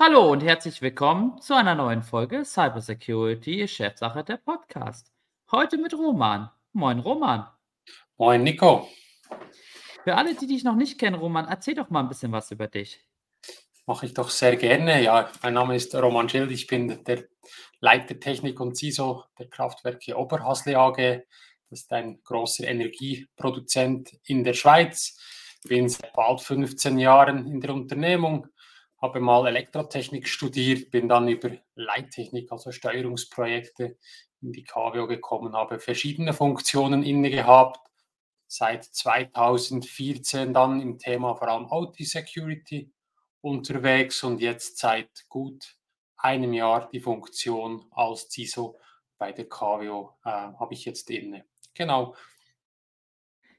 Hallo und herzlich willkommen zu einer neuen Folge Cybersecurity Chefsache der Podcast. Heute mit Roman. Moin Roman. Moin Nico. Für alle, die dich noch nicht kennen, Roman, erzähl doch mal ein bisschen was über dich. Mache ich doch sehr gerne. Ja, mein Name ist Roman Schild. Ich bin der Leiter Technik und CISO der Kraftwerke Oberhasle AG. Das ist ein großer Energieproduzent in der Schweiz. Bin seit bald 15 Jahren in der Unternehmung habe mal Elektrotechnik studiert, bin dann über Leittechnik, also Steuerungsprojekte in die KWO gekommen, habe verschiedene Funktionen inne gehabt. Seit 2014 dann im Thema vor allem OT-Security unterwegs und jetzt seit gut einem Jahr die Funktion als CISO bei der KWO äh, habe ich jetzt inne. Genau.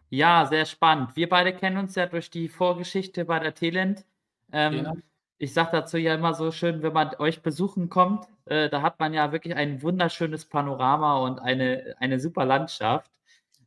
Ja, sehr spannend. Wir beide kennen uns ja durch die Vorgeschichte bei der Telent. Ähm, genau ich sage dazu ja immer so schön, wenn man euch besuchen kommt, äh, da hat man ja wirklich ein wunderschönes Panorama und eine, eine super Landschaft.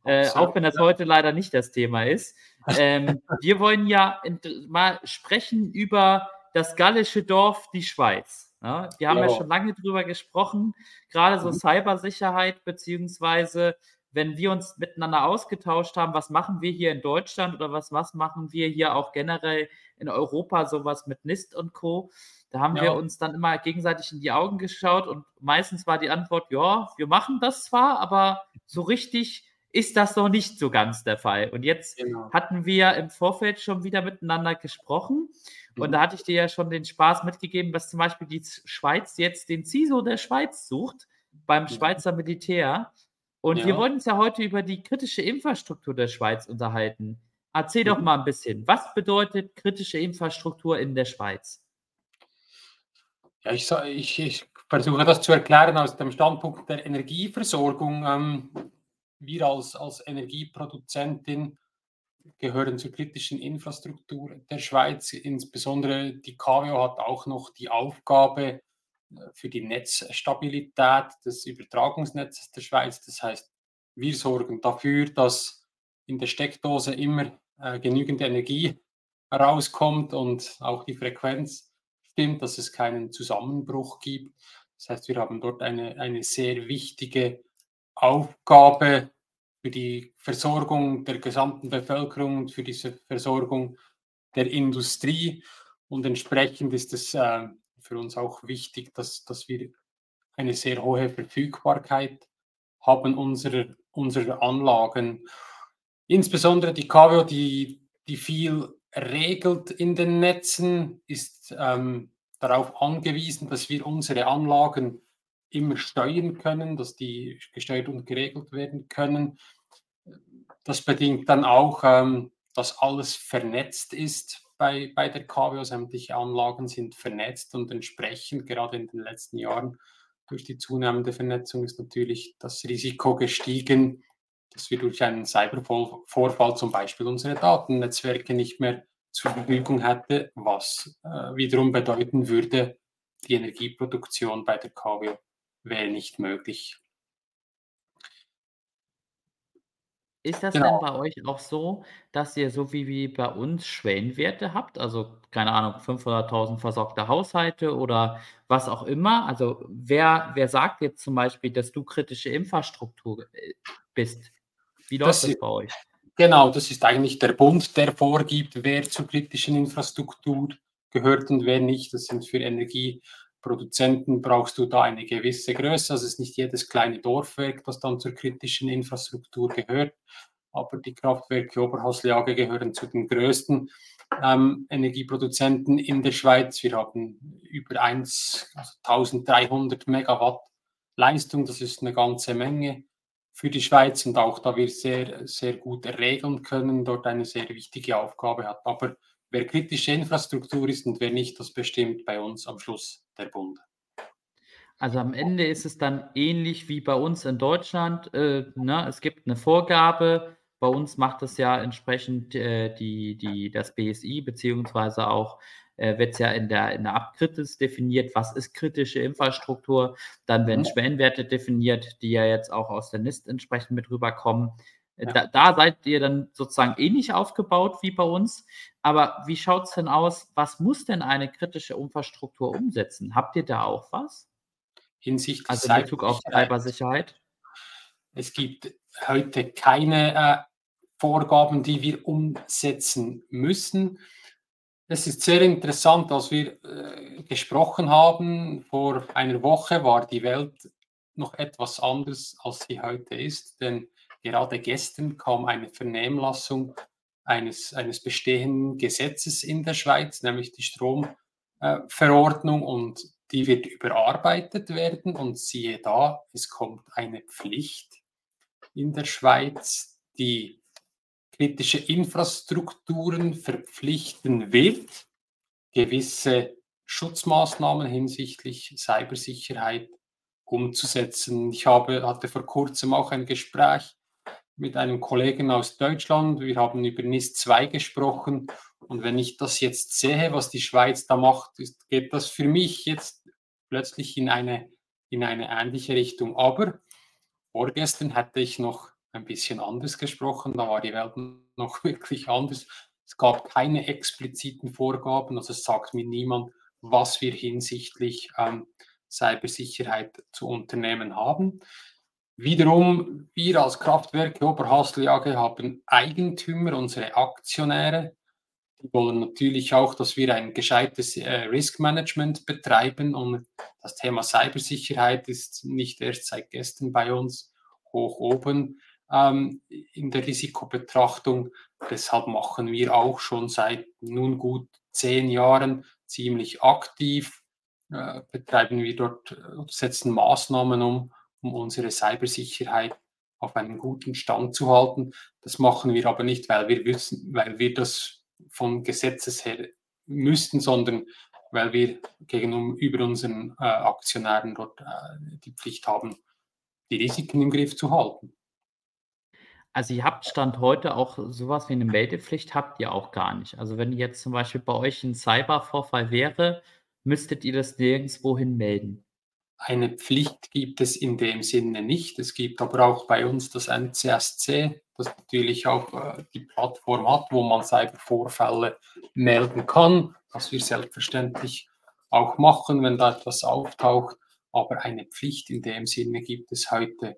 Äh, auch wenn das heute leider nicht das Thema ist. Ähm, wir wollen ja mal sprechen über das gallische Dorf, die Schweiz. Ja, wir haben ja. ja schon lange drüber gesprochen, gerade so mhm. Cybersicherheit, beziehungsweise wenn wir uns miteinander ausgetauscht haben, was machen wir hier in Deutschland oder was, was machen wir hier auch generell in Europa, sowas mit NIST und Co. Da haben ja. wir uns dann immer gegenseitig in die Augen geschaut und meistens war die Antwort, ja, wir machen das zwar, aber so richtig ist das noch nicht so ganz der Fall. Und jetzt genau. hatten wir im Vorfeld schon wieder miteinander gesprochen und mhm. da hatte ich dir ja schon den Spaß mitgegeben, dass zum Beispiel die Schweiz jetzt den CISO der Schweiz sucht beim Schweizer Militär. Und ja. wir wollen uns ja heute über die kritische Infrastruktur der Schweiz unterhalten. Erzähl doch mhm. mal ein bisschen, was bedeutet kritische Infrastruktur in der Schweiz? Ja, ich, ich, ich versuche das zu erklären aus dem Standpunkt der Energieversorgung. Ähm, wir als, als Energieproduzentin gehören zur kritischen Infrastruktur der Schweiz. Insbesondere die KWO hat auch noch die Aufgabe, für die Netzstabilität des Übertragungsnetzes der Schweiz. Das heißt, wir sorgen dafür, dass in der Steckdose immer äh, genügend Energie rauskommt und auch die Frequenz stimmt, dass es keinen Zusammenbruch gibt. Das heißt, wir haben dort eine, eine sehr wichtige Aufgabe für die Versorgung der gesamten Bevölkerung und für diese Versorgung der Industrie. Und entsprechend ist es äh, für uns auch wichtig, dass, dass wir eine sehr hohe Verfügbarkeit haben unserer, unserer Anlagen. Insbesondere die KWO, die, die viel regelt in den Netzen, ist ähm, darauf angewiesen, dass wir unsere Anlagen immer steuern können, dass die gesteuert und geregelt werden können. Das bedingt dann auch, ähm, dass alles vernetzt ist bei, bei der KWO. Sämtliche Anlagen sind vernetzt und entsprechend gerade in den letzten Jahren durch die zunehmende Vernetzung ist natürlich das Risiko gestiegen, dass wir durch einen Cybervorfall zum Beispiel unsere Datennetzwerke nicht mehr zur Verfügung hätte, was äh, wiederum bedeuten würde, die Energieproduktion bei der KW wäre nicht möglich. Ist das genau. denn bei euch auch so, dass ihr so wie, wie bei uns Schwellenwerte habt? Also, keine Ahnung, 500.000 versorgte Haushalte oder was auch immer? Also, wer, wer sagt jetzt zum Beispiel, dass du kritische Infrastruktur äh, bist? Wie läuft das, das bei euch? Genau, das ist eigentlich der Bund, der vorgibt, wer zur kritischen Infrastruktur gehört und wer nicht. Das sind für Energieproduzenten brauchst du da eine gewisse Größe. Also es ist nicht jedes kleine Dorfwerk, das dann zur kritischen Infrastruktur gehört. Aber die Kraftwerke Oberhasliage gehören zu den größten ähm, Energieproduzenten in der Schweiz. Wir haben über 1, also 1300 Megawatt Leistung. Das ist eine ganze Menge für die Schweiz und auch da wir sehr, sehr gut regeln können, dort eine sehr wichtige Aufgabe hat. Aber wer kritische Infrastruktur ist und wer nicht, das bestimmt bei uns am Schluss der Bund. Also am Ende ist es dann ähnlich wie bei uns in Deutschland. Äh, ne? Es gibt eine Vorgabe. Bei uns macht es ja entsprechend äh, die, die, das BSI, beziehungsweise auch äh, wird es ja in der, in der Abkritis definiert, was ist kritische Infrastruktur. Dann werden mhm. Schwellenwerte definiert, die ja jetzt auch aus der NIST entsprechend mit rüberkommen. Äh, ja. Da, da, seid ihr dann sozusagen ähnlich aufgebaut wie bei uns. Aber wie schaut es denn aus? Was muss denn eine kritische Infrastruktur umsetzen? Habt ihr da auch was? Hinsichtlich also in Bezug auf Cybersicherheit? Es gibt heute keine äh, Vorgaben, die wir umsetzen müssen. Es ist sehr interessant, als wir äh, gesprochen haben. Vor einer Woche war die Welt noch etwas anders, als sie heute ist, denn gerade gestern kam eine Vernehmlassung eines, eines bestehenden Gesetzes in der Schweiz, nämlich die Stromverordnung, äh, und die wird überarbeitet werden. Und siehe da, es kommt eine Pflicht in der Schweiz, die kritische Infrastrukturen verpflichten wird, gewisse Schutzmaßnahmen hinsichtlich Cybersicherheit umzusetzen. Ich habe, hatte vor kurzem auch ein Gespräch mit einem Kollegen aus Deutschland. Wir haben über NIS 2 gesprochen. Und wenn ich das jetzt sehe, was die Schweiz da macht, ist, geht das für mich jetzt plötzlich in eine, in eine ähnliche Richtung. Aber vorgestern hatte ich noch ein bisschen anders gesprochen. Da war die Welt noch wirklich anders. Es gab keine expliziten Vorgaben, also es sagt mir niemand, was wir hinsichtlich ähm, Cybersicherheit zu unternehmen haben. Wiederum, wir als Kraftwerke Oberhasli AG haben Eigentümer, unsere Aktionäre. Die wollen natürlich auch, dass wir ein gescheites äh, Risk Management betreiben. Und das Thema Cybersicherheit ist nicht erst seit gestern bei uns hoch oben ähm, in der Risikobetrachtung. Deshalb machen wir auch schon seit nun gut zehn Jahren ziemlich aktiv, äh, betreiben wir dort, äh, setzen Maßnahmen um um unsere Cybersicherheit auf einen guten Stand zu halten. Das machen wir aber nicht, weil wir wissen, weil wir das von Gesetzes her müssten, sondern weil wir gegenüber unseren äh, Aktionären dort äh, die Pflicht haben, die Risiken im Griff zu halten. Also ihr habt Stand heute auch sowas wie eine Meldepflicht habt ihr auch gar nicht. Also wenn jetzt zum Beispiel bei euch ein Cybervorfall wäre, müsstet ihr das nirgendwohin melden. Eine Pflicht gibt es in dem Sinne nicht. Es gibt aber auch bei uns das NCSC, das natürlich auch äh, die Plattform hat, wo man Cybervorfälle melden kann, was wir selbstverständlich auch machen, wenn da etwas auftaucht. Aber eine Pflicht in dem Sinne gibt es heute ähm,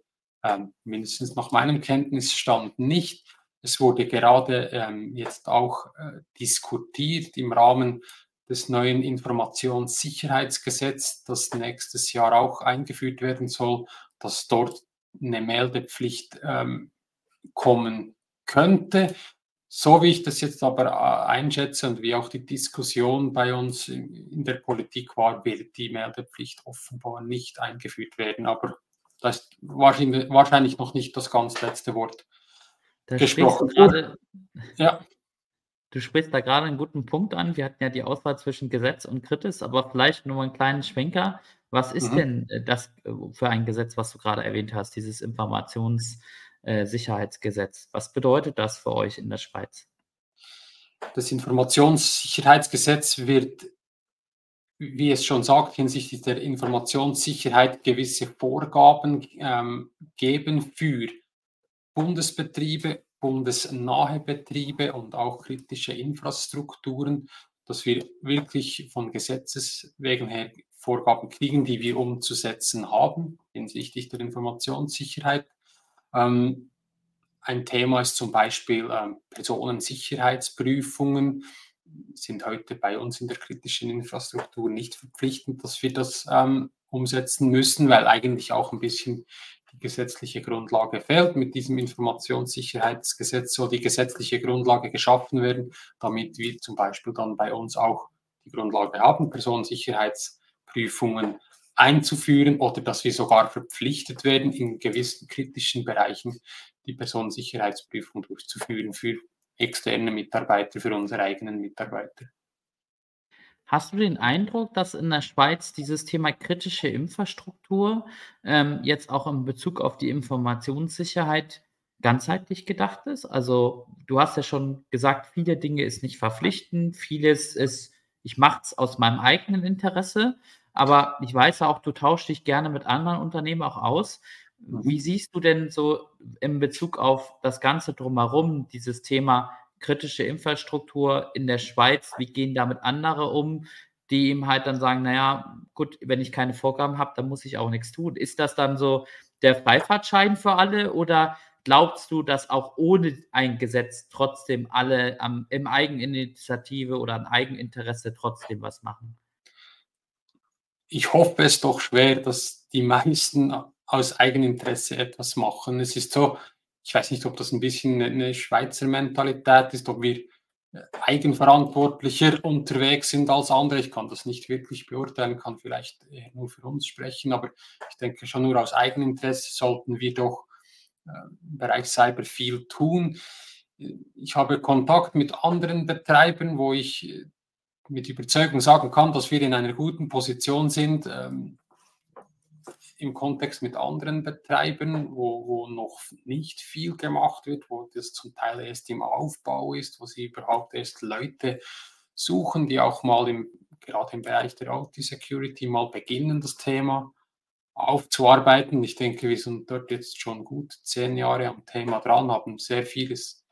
mindestens nach meinem Kenntnisstand nicht. Es wurde gerade ähm, jetzt auch äh, diskutiert im Rahmen des neuen Informationssicherheitsgesetzes, das nächstes Jahr auch eingeführt werden soll, dass dort eine Meldepflicht ähm, kommen könnte. So wie ich das jetzt aber äh, einschätze und wie auch die Diskussion bei uns in der Politik war, wird die Meldepflicht offenbar nicht eingeführt werden. Aber das ist wahrscheinlich, wahrscheinlich noch nicht das ganz letzte Wort da gesprochen. Grade, ja. Du sprichst da gerade einen guten Punkt an. Wir hatten ja die Auswahl zwischen Gesetz und Kritis, aber vielleicht nur einen kleinen Schwenker. Was ist mhm. denn äh, das äh, für ein Gesetz, was du gerade erwähnt hast, dieses Informationssicherheitsgesetz? Was bedeutet das für euch in der Schweiz? Das Informationssicherheitsgesetz wird, wie es schon sagt, hinsichtlich der Informationssicherheit gewisse Vorgaben ähm, geben für Bundesbetriebe bundesnahe Betriebe und auch kritische Infrastrukturen, dass wir wirklich von Gesetzes wegen her Vorgaben kriegen, die wir umzusetzen haben hinsichtlich der Informationssicherheit. Ähm, ein Thema ist zum Beispiel ähm, Personensicherheitsprüfungen sind heute bei uns in der kritischen Infrastruktur nicht verpflichtend, dass wir das ähm, umsetzen müssen, weil eigentlich auch ein bisschen die gesetzliche Grundlage fehlt. Mit diesem Informationssicherheitsgesetz soll die gesetzliche Grundlage geschaffen werden, damit wir zum Beispiel dann bei uns auch die Grundlage haben, Personensicherheitsprüfungen einzuführen oder dass wir sogar verpflichtet werden, in gewissen kritischen Bereichen die Personensicherheitsprüfung durchzuführen für externe Mitarbeiter, für unsere eigenen Mitarbeiter. Hast du den Eindruck, dass in der Schweiz dieses Thema kritische Infrastruktur ähm, jetzt auch in Bezug auf die Informationssicherheit ganzheitlich gedacht ist? Also du hast ja schon gesagt, viele Dinge ist nicht verpflichtend, vieles ist, ich mache es aus meinem eigenen Interesse, aber ich weiß ja auch, du tauschst dich gerne mit anderen Unternehmen auch aus. Wie siehst du denn so in Bezug auf das Ganze drumherum, dieses Thema kritische Infrastruktur in der Schweiz? Wie gehen damit andere um, die ihm halt dann sagen, naja, gut, wenn ich keine Vorgaben habe, dann muss ich auch nichts tun. Ist das dann so der Freifahrtschein für alle oder glaubst du, dass auch ohne ein Gesetz trotzdem alle am, im Eigeninitiative oder im Eigeninteresse trotzdem was machen? Ich hoffe es doch schwer, dass die meisten aus Eigeninteresse etwas machen. Es ist so, ich weiß nicht, ob das ein bisschen eine Schweizer Mentalität ist, ob wir äh, eigenverantwortlicher unterwegs sind als andere. Ich kann das nicht wirklich beurteilen, kann vielleicht nur für uns sprechen, aber ich denke schon nur aus Eigeninteresse sollten wir doch äh, im Bereich Cyber viel tun. Ich habe Kontakt mit anderen Betreibern, wo ich äh, mit Überzeugung sagen kann, dass wir in einer guten Position sind, ähm, im Kontext mit anderen Betreibern, wo, wo noch nicht viel gemacht wird, wo das zum Teil erst im Aufbau ist, wo sie überhaupt erst Leute suchen, die auch mal im, gerade im Bereich der IT-Security mal beginnen, das Thema aufzuarbeiten. Ich denke, wir sind dort jetzt schon gut zehn Jahre am Thema dran, haben sehr vieles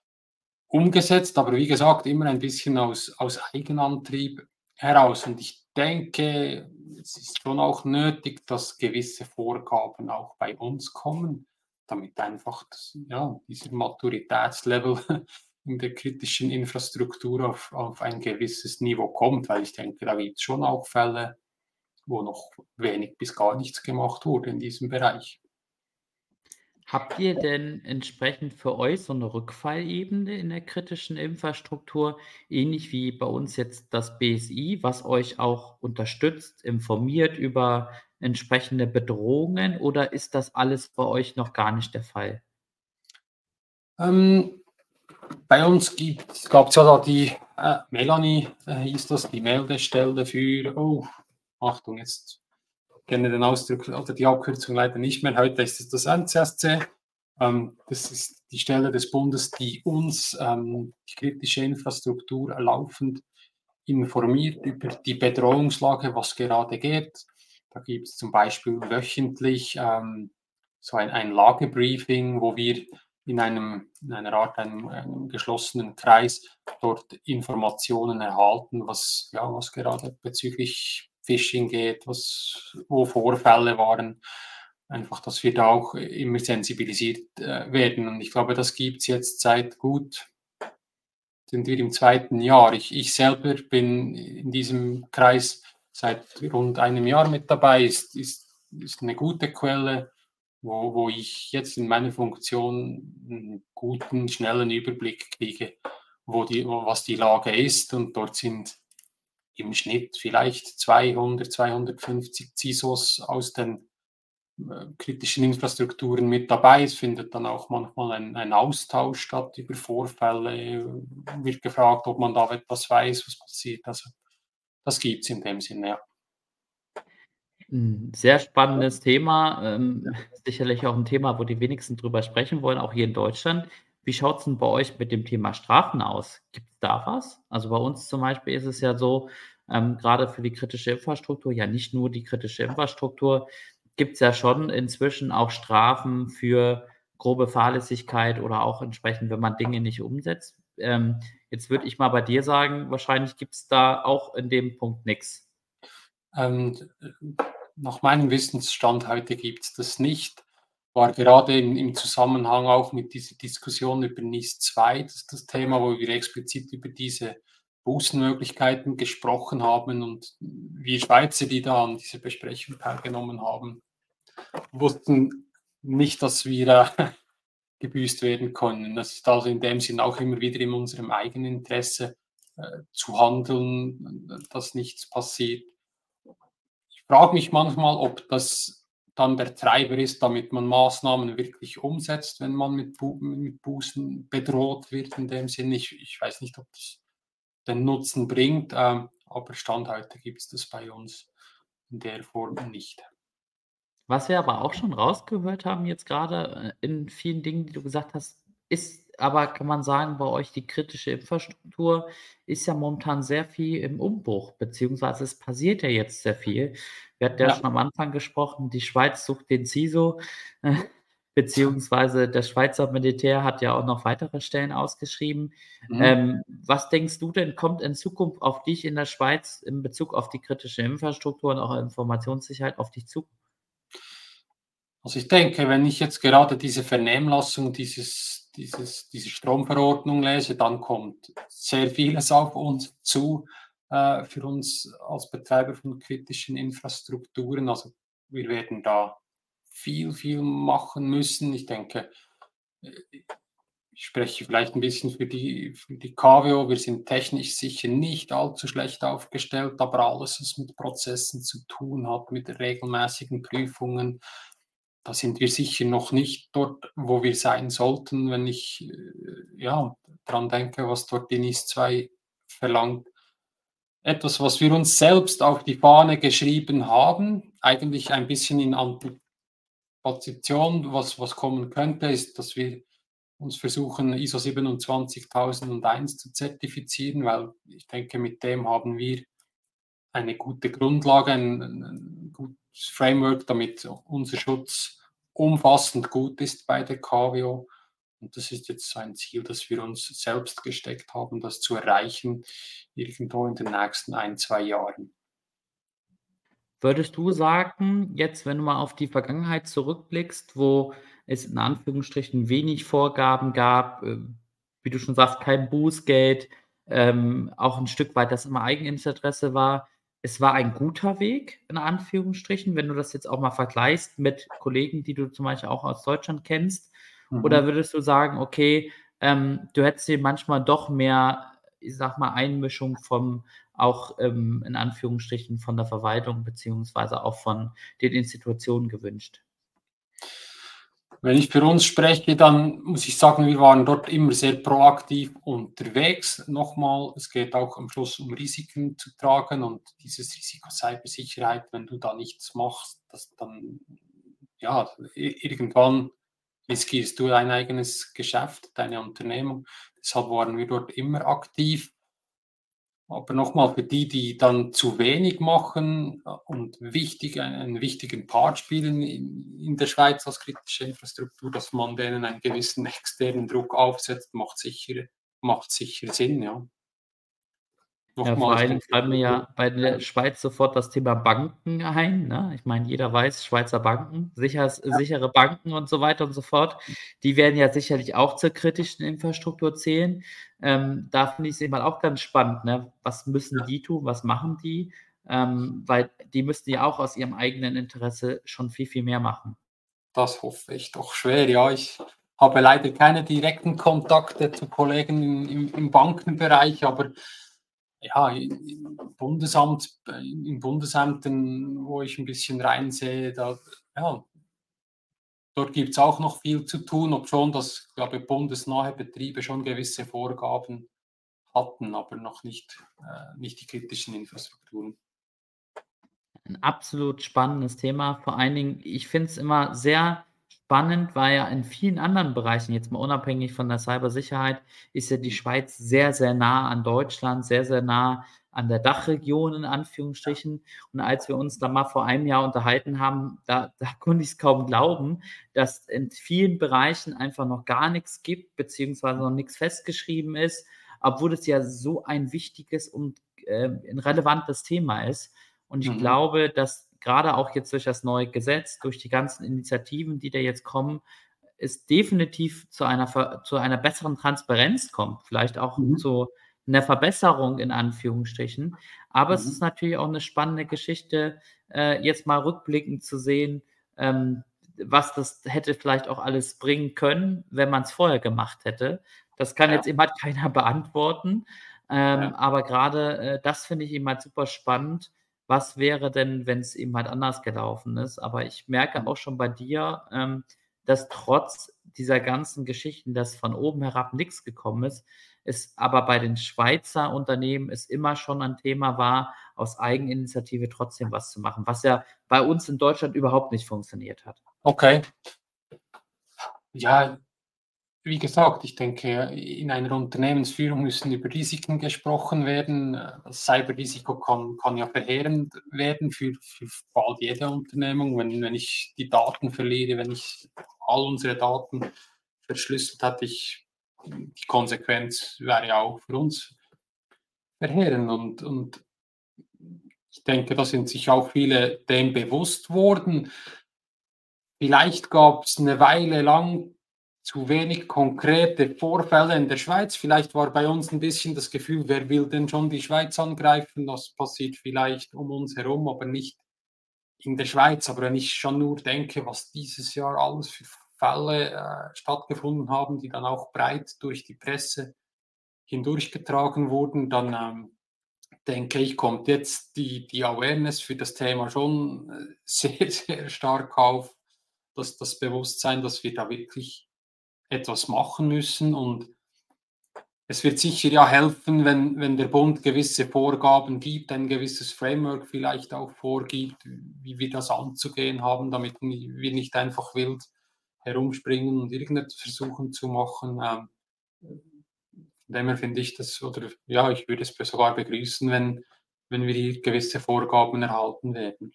umgesetzt, aber wie gesagt, immer ein bisschen aus, aus Eigenantrieb heraus. Und ich denke, es ist schon auch nötig, dass gewisse Vorgaben auch bei uns kommen, damit einfach das, ja, dieser Maturitätslevel in der kritischen Infrastruktur auf, auf ein gewisses Niveau kommt, weil ich denke, da gibt es schon auch Fälle, wo noch wenig bis gar nichts gemacht wurde in diesem Bereich. Habt ihr denn entsprechend für euch so eine Rückfallebene in der kritischen Infrastruktur, ähnlich wie bei uns jetzt das BSI, was euch auch unterstützt, informiert über entsprechende Bedrohungen oder ist das alles bei euch noch gar nicht der Fall? Ähm, bei uns gab es ja da die äh, Melanie, äh, hieß das, die Meldestelle für, oh, Achtung, jetzt kenne den Ausdruck oder die Abkürzung leider nicht mehr. Heute ist es das NCSC. Ähm, das ist die Stelle des Bundes, die uns ähm, die kritische Infrastruktur laufend informiert über die Bedrohungslage, was gerade geht. Da gibt es zum Beispiel wöchentlich ähm, so ein, ein Lagebriefing, wo wir in, einem, in einer Art einem, einem, geschlossenen Kreis dort Informationen erhalten, was, ja, was gerade bezüglich Phishing geht, was, wo Vorfälle waren. Einfach, dass wir da auch immer sensibilisiert äh, werden. Und ich glaube, das gibt es jetzt seit gut, sind wir im zweiten Jahr. Ich, ich selber bin in diesem Kreis seit rund einem Jahr mit dabei. Ist, ist, ist eine gute Quelle, wo, wo ich jetzt in meiner Funktion einen guten, schnellen Überblick kriege, wo die, was die Lage ist. Und dort sind im Schnitt vielleicht 200, 250 CISOs aus den äh, kritischen Infrastrukturen mit dabei. Es findet dann auch manchmal ein, ein, Austausch statt über Vorfälle. Wird gefragt, ob man da etwas weiß, was passiert. Also das gibt es in dem Sinne, ja. Sehr spannendes Thema. Ähm, sicherlich auch ein Thema, wo die wenigsten drüber sprechen wollen, auch hier in Deutschland. Wie schaut es denn bei euch mit dem Thema Strafen aus? Gibt es da was? Also bei uns zum Beispiel ist es ja so, ähm, gerade für die kritische Infrastruktur, ja nicht nur die kritische Infrastruktur, gibt es ja schon inzwischen auch Strafen für grobe Fahrlässigkeit oder auch entsprechend, wenn man Dinge nicht umsetzt. Ähm, jetzt würde ich mal bei dir sagen, wahrscheinlich gibt es da auch in dem Punkt nichts. Ähm, nach meinem Wissensstand heute gibt es das nicht war gerade im, im, Zusammenhang auch mit dieser Diskussion über NIS 2, das das Thema, wo wir explizit über diese Bußenmöglichkeiten gesprochen haben und wir Schweizer, die da an dieser Besprechung teilgenommen haben, wussten nicht, dass wir äh, gebüßt werden können. Das ist also in dem Sinn auch immer wieder in unserem eigenen Interesse äh, zu handeln, dass nichts passiert. Ich frage mich manchmal, ob das dann der Treiber ist, damit man Maßnahmen wirklich umsetzt, wenn man mit, Bu mit Bußen bedroht wird. In dem Sinne, ich, ich weiß nicht, ob das den Nutzen bringt. Ähm, aber Stand heute gibt es das bei uns in der Form nicht. Was wir aber auch schon rausgehört haben jetzt gerade äh, in vielen Dingen, die du gesagt hast, ist aber, kann man sagen, bei euch die kritische Infrastruktur ist ja momentan sehr viel im Umbruch, beziehungsweise es passiert ja jetzt sehr viel. Wir hatten ja, ja. schon am Anfang gesprochen, die Schweiz sucht den CISO, äh, beziehungsweise das Schweizer Militär hat ja auch noch weitere Stellen ausgeschrieben. Mhm. Ähm, was denkst du denn, kommt in Zukunft auf dich in der Schweiz in Bezug auf die kritische Infrastruktur und auch Informationssicherheit auf dich zu? Also ich denke, wenn ich jetzt gerade diese Vernehmlassung dieses, dieses, diese Stromverordnung lese, dann kommt sehr vieles auf uns zu äh, für uns als Betreiber von kritischen Infrastrukturen. Also wir werden da viel, viel machen müssen. Ich denke, ich spreche vielleicht ein bisschen für die, für die KWO. Wir sind technisch sicher nicht allzu schlecht aufgestellt, aber alles, was mit Prozessen zu tun hat, mit regelmäßigen Prüfungen, da sind wir sicher noch nicht dort, wo wir sein sollten, wenn ich äh, ja, daran denke, was dort die NIS 2 verlangt. Etwas, was wir uns selbst auf die Fahne geschrieben haben, eigentlich ein bisschen in Antizipation, was, was kommen könnte, ist, dass wir uns versuchen, ISO 27001 zu zertifizieren, weil ich denke, mit dem haben wir eine gute Grundlage, ein, ein gutes Framework, damit unser Schutz umfassend gut ist bei der KWO. Und das ist jetzt so ein Ziel, das wir uns selbst gesteckt haben, das zu erreichen, irgendwo in den nächsten ein, zwei Jahren. Würdest du sagen, jetzt, wenn du mal auf die Vergangenheit zurückblickst, wo es in Anführungsstrichen wenig Vorgaben gab, äh, wie du schon sagst, kein Bußgeld, ähm, auch ein Stück weit das immer Eigeninteresse war, es war ein guter Weg, in Anführungsstrichen, wenn du das jetzt auch mal vergleichst mit Kollegen, die du zum Beispiel auch aus Deutschland kennst? Mhm. Oder würdest du sagen, okay, ähm, du hättest dir manchmal doch mehr, ich sag mal, Einmischung vom, auch ähm, in Anführungsstrichen von der Verwaltung beziehungsweise auch von den Institutionen gewünscht? Wenn ich für uns spreche, dann muss ich sagen, wir waren dort immer sehr proaktiv unterwegs. Nochmal, es geht auch am Schluss um Risiken zu tragen und dieses Risiko Cybersicherheit, wenn du da nichts machst, das dann, ja, irgendwann riskierst du dein eigenes Geschäft, deine Unternehmung. Deshalb waren wir dort immer aktiv. Aber nochmal für die, die dann zu wenig machen und wichtig, einen wichtigen Part spielen in, in, der Schweiz als kritische Infrastruktur, dass man denen einen gewissen externen Druck aufsetzt, macht sicher, macht sicher Sinn, ja. Ja, vor allem fallen mir ja bei der Schweiz sofort das Thema Banken ein. Ne? Ich meine, jeder weiß, Schweizer Banken, sicher, ja. sichere Banken und so weiter und so fort, die werden ja sicherlich auch zur kritischen Infrastruktur zählen. Ähm, da finde ich es eben auch ganz spannend. Ne? Was müssen ja. die tun? Was machen die? Ähm, weil die müssten ja auch aus ihrem eigenen Interesse schon viel, viel mehr machen. Das hoffe ich doch schwer. Ja, ich habe leider keine direkten Kontakte zu Kollegen im, im Bankenbereich, aber ja, Bundesamt, in Bundesämtern, wo ich ein bisschen reinsehe, da, ja, dort gibt es auch noch viel zu tun, obschon das, glaube ich, bundesnahe Betriebe schon gewisse Vorgaben hatten, aber noch nicht, äh, nicht die kritischen Infrastrukturen. Ein absolut spannendes Thema. Vor allen Dingen, ich finde es immer sehr spannend, weil ja in vielen anderen Bereichen, jetzt mal unabhängig von der Cybersicherheit, ist ja die Schweiz sehr, sehr nah an Deutschland, sehr, sehr nah an der Dachregion in Anführungsstrichen. Und als wir uns da mal vor einem Jahr unterhalten haben, da, da konnte ich es kaum glauben, dass in vielen Bereichen einfach noch gar nichts gibt, beziehungsweise noch nichts festgeschrieben ist, obwohl es ja so ein wichtiges und äh, ein relevantes Thema ist. Und ich mhm. glaube, dass gerade auch jetzt durch das neue Gesetz, durch die ganzen Initiativen, die da jetzt kommen, es definitiv zu einer, zu einer besseren Transparenz kommt, vielleicht auch mhm. zu einer Verbesserung in Anführungsstrichen. Aber mhm. es ist natürlich auch eine spannende Geschichte, äh, jetzt mal rückblickend zu sehen, ähm, was das hätte vielleicht auch alles bringen können, wenn man es vorher gemacht hätte. Das kann ja. jetzt eben halt keiner beantworten. Ähm, ja. Aber gerade äh, das finde ich eben halt super spannend was wäre denn, wenn es eben halt anders gelaufen ist? Aber ich merke mhm. auch schon bei dir, ähm, dass trotz dieser ganzen Geschichten, dass von oben herab nichts gekommen ist, es aber bei den Schweizer Unternehmen es immer schon ein Thema war, aus Eigeninitiative trotzdem was zu machen, was ja bei uns in Deutschland überhaupt nicht funktioniert hat. Okay. Ja, wie gesagt, ich denke, in einer Unternehmensführung müssen über Risiken gesprochen werden. Das Cyberrisiko kann, kann ja verheerend werden für, für bald jede Unternehmung. Wenn, wenn ich die Daten verliere, wenn ich all unsere Daten verschlüsselt hatte, ich, die Konsequenz wäre ja auch für uns verheerend. Und, und ich denke, da sind sich auch viele dem bewusst worden. Vielleicht gab es eine Weile lang zu wenig konkrete Vorfälle in der Schweiz. Vielleicht war bei uns ein bisschen das Gefühl, wer will denn schon die Schweiz angreifen? Das passiert vielleicht um uns herum, aber nicht in der Schweiz. Aber wenn ich schon nur denke, was dieses Jahr alles für Fälle äh, stattgefunden haben, die dann auch breit durch die Presse hindurchgetragen wurden, dann ähm, denke ich, kommt jetzt die, die Awareness für das Thema schon äh, sehr, sehr stark auf, dass das Bewusstsein, dass wir da wirklich etwas machen müssen. Und es wird sicher ja helfen, wenn, wenn der Bund gewisse Vorgaben gibt, ein gewisses Framework vielleicht auch vorgibt, wie wir das anzugehen haben, damit wir nicht einfach wild herumspringen und irgendetwas versuchen zu machen. Ähm, von dem her finde ich das, oder ja, ich würde es sogar begrüßen, wenn, wenn wir hier gewisse Vorgaben erhalten werden.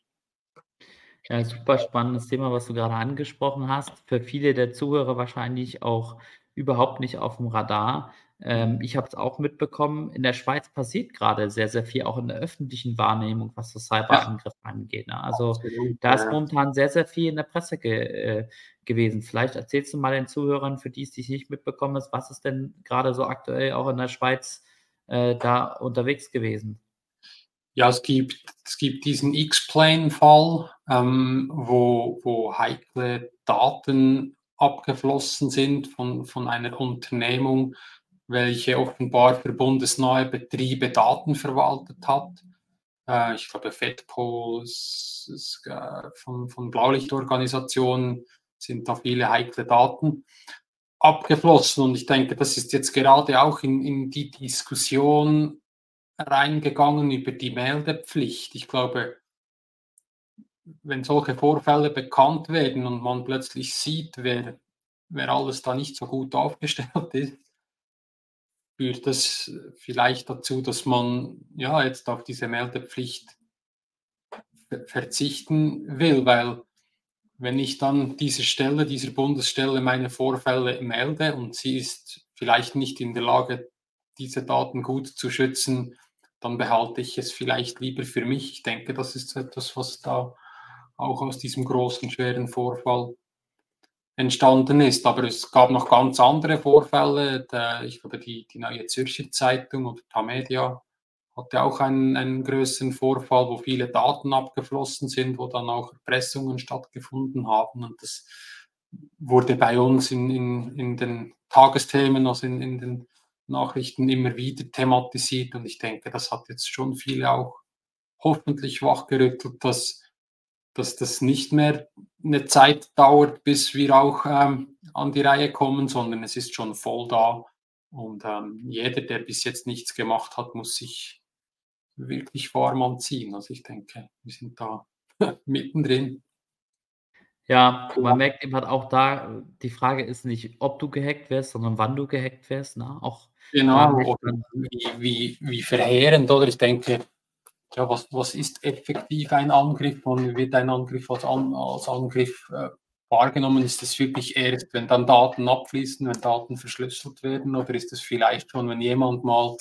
Ja, super spannendes Thema, was du gerade angesprochen hast. Für viele der Zuhörer wahrscheinlich auch überhaupt nicht auf dem Radar. Ähm, ich habe es auch mitbekommen, in der Schweiz passiert gerade sehr, sehr viel, auch in der öffentlichen Wahrnehmung, was das Cyberangriff ja. angeht. Ne? Also Absolut, da ist momentan sehr, sehr viel in der Presse ge äh, gewesen. Vielleicht erzählst du mal den Zuhörern, für die es dich nicht mitbekommen ist, was ist denn gerade so aktuell auch in der Schweiz äh, da unterwegs gewesen? Ja, es gibt, es gibt diesen X-Plane-Fall, ähm, wo, wo heikle Daten abgeflossen sind von, von einer Unternehmung, welche offenbar für bundesnahe Betriebe Daten verwaltet hat. Äh, ich glaube, FedPol äh, von, von Blaulichtorganisationen sind da viele heikle Daten abgeflossen. Und ich denke, das ist jetzt gerade auch in, in die Diskussion reingegangen über die Meldepflicht. Ich glaube, wenn solche Vorfälle bekannt werden und man plötzlich sieht, wer, wer alles da nicht so gut aufgestellt ist, führt das vielleicht dazu, dass man ja jetzt auf diese Meldepflicht verzichten will, weil wenn ich dann dieser Stelle, dieser Bundesstelle meine Vorfälle melde und sie ist vielleicht nicht in der Lage, diese Daten gut zu schützen, dann behalte ich es vielleicht lieber für mich. Ich denke, das ist etwas, was da auch aus diesem großen, schweren Vorfall entstanden ist. Aber es gab noch ganz andere Vorfälle. Ich glaube, die, die Neue Zürcher Zeitung oder Tamedia hatte auch einen, einen größeren Vorfall, wo viele Daten abgeflossen sind, wo dann auch Erpressungen stattgefunden haben. Und das wurde bei uns in, in, in den Tagesthemen, also in, in den Nachrichten immer wieder thematisiert. Und ich denke, das hat jetzt schon viele auch hoffentlich wachgerüttelt, dass, dass das nicht mehr eine Zeit dauert, bis wir auch ähm, an die Reihe kommen, sondern es ist schon voll da. Und ähm, jeder, der bis jetzt nichts gemacht hat, muss sich wirklich warm anziehen. Also ich denke, wir sind da mittendrin. Ja, man merkt eben halt auch da, die Frage ist nicht, ob du gehackt wirst, sondern wann du gehackt wirst. Ne? Auch Genau, oder wie, wie, wie verheerend, oder? Ich denke, ja, was, was ist effektiv ein Angriff und wird ein Angriff als, An als Angriff äh, wahrgenommen? Ist es wirklich erst, wenn dann Daten abfließen, wenn Daten verschlüsselt werden, oder ist es vielleicht schon, wenn jemand mal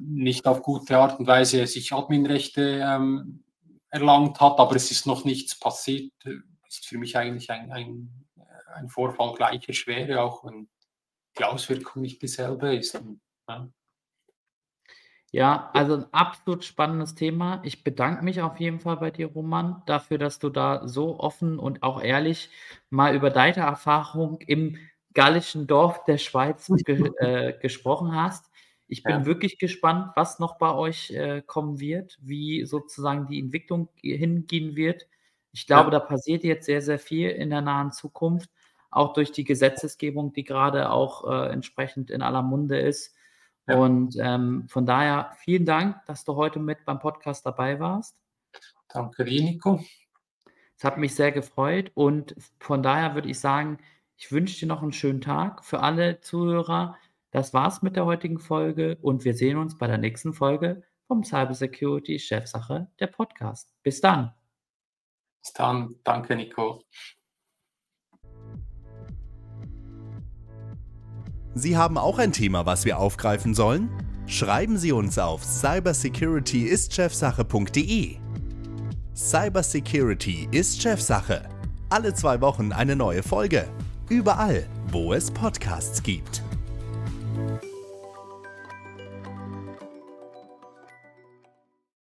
nicht auf gute Art und Weise sich Adminrechte ähm, erlangt hat, aber es ist noch nichts passiert, ist für mich eigentlich ein, ein, ein Vorfall gleicher Schwere, auch wenn die Auswirkung nicht dieselbe ist. Ja. Ja, also ein absolut spannendes Thema. Ich bedanke mich auf jeden Fall bei dir, Roman, dafür, dass du da so offen und auch ehrlich mal über deine Erfahrung im gallischen Dorf der Schweiz ge äh, gesprochen hast. Ich bin ja. wirklich gespannt, was noch bei euch äh, kommen wird, wie sozusagen die Entwicklung hingehen wird. Ich glaube, ja. da passiert jetzt sehr, sehr viel in der nahen Zukunft. auch durch die Gesetzesgebung, die gerade auch äh, entsprechend in aller Munde ist. Ja. Und ähm, von daher vielen Dank, dass du heute mit beim Podcast dabei warst. Danke dir, Nico. Es hat mich sehr gefreut und von daher würde ich sagen, ich wünsche dir noch einen schönen Tag für alle Zuhörer. Das war's mit der heutigen Folge und wir sehen uns bei der nächsten Folge vom Cybersecurity Chefsache der Podcast. Bis dann. Bis dann. Danke, Nico. Sie haben auch ein Thema, was wir aufgreifen sollen? Schreiben Sie uns auf cybersecurityistchefsache.de. Cybersecurity ist Chefsache. Alle zwei Wochen eine neue Folge. Überall, wo es Podcasts gibt. Thank you.